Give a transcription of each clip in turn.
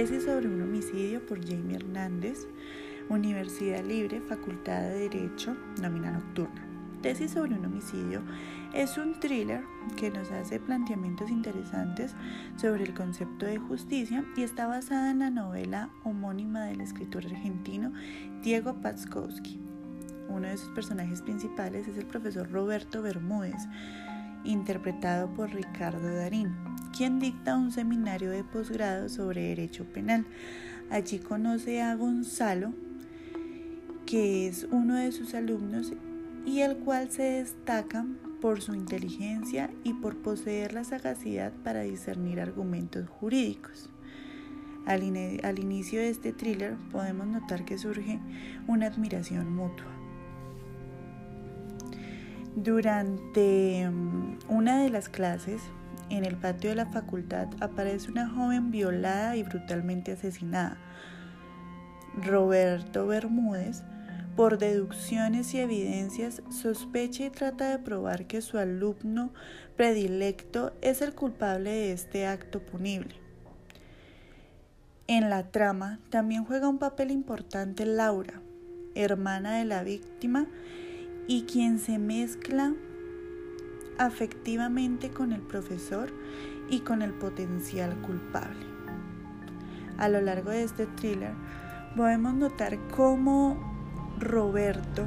Tesis sobre un homicidio por Jamie Hernández, Universidad Libre, Facultad de Derecho, nómina nocturna. Tesis sobre un homicidio es un thriller que nos hace planteamientos interesantes sobre el concepto de justicia y está basada en la novela homónima del escritor argentino Diego Paczkowski. Uno de sus personajes principales es el profesor Roberto Bermúdez, interpretado por Ricardo Darín, quien dicta un seminario de posgrado sobre derecho penal. Allí conoce a Gonzalo, que es uno de sus alumnos y el cual se destaca por su inteligencia y por poseer la sagacidad para discernir argumentos jurídicos. Al, al, inicio de este thriller podemos notar que surge una admiración mutua. Durante mm, una de las clases, en el patio de la facultad, aparece una joven violada y brutalmente asesinada. Roberto Bermúdez por deducciones y evidencias, sospecha y trata de probar que su alumno predilecto es el culpable de este acto punible. En la trama también juega un papel importante Laura, hermana de la víctima y quien se mezcla afectivamente con el profesor y con el potencial culpable. A lo largo de este thriller podemos notar cómo Roberto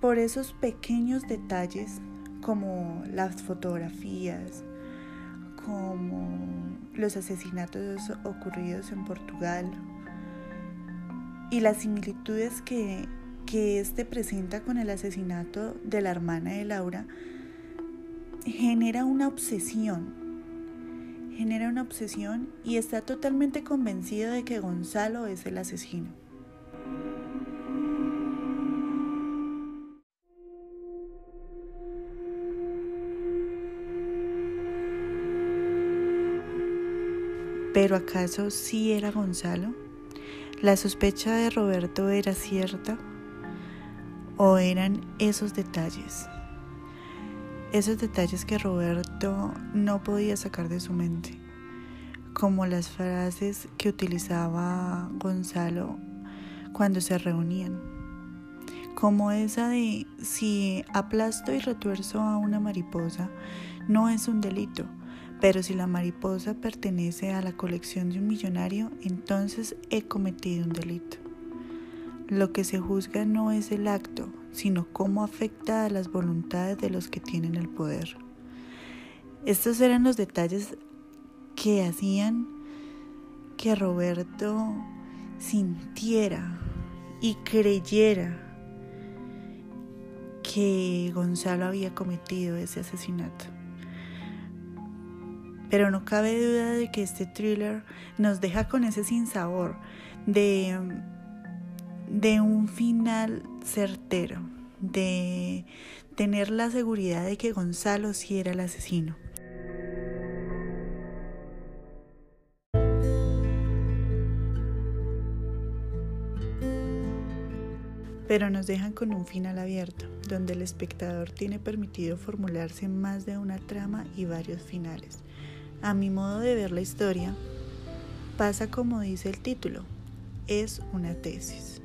por esos pequeños detalles como las fotografías, como los asesinatos ocurridos en Portugal y las similitudes que, que este presenta con el asesinato de la hermana de Laura, genera una obsesión genera una obsesión y está totalmente convencido de que Gonzalo es el asesino. ¿Pero acaso sí era Gonzalo? ¿La sospecha de Roberto era cierta? ¿O eran esos detalles? esos detalles que Roberto no podía sacar de su mente, como las frases que utilizaba Gonzalo cuando se reunían, como esa de si aplasto y retuerzo a una mariposa, no es un delito, pero si la mariposa pertenece a la colección de un millonario, entonces he cometido un delito. Lo que se juzga no es el acto, sino cómo afecta a las voluntades de los que tienen el poder. Estos eran los detalles que hacían que Roberto sintiera y creyera que Gonzalo había cometido ese asesinato. Pero no cabe duda de que este thriller nos deja con ese sinsabor de un final certero, de tener la seguridad de que Gonzalo sí era el asesino. Pero nos dejan con un final abierto, donde el espectador tiene permitido formularse más de una trama y varios finales. A mi modo de ver la historia, pasa como dice el título, es una tesis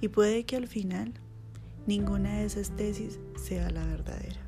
y puede que al final ninguna de esas tesis sea la verdadera.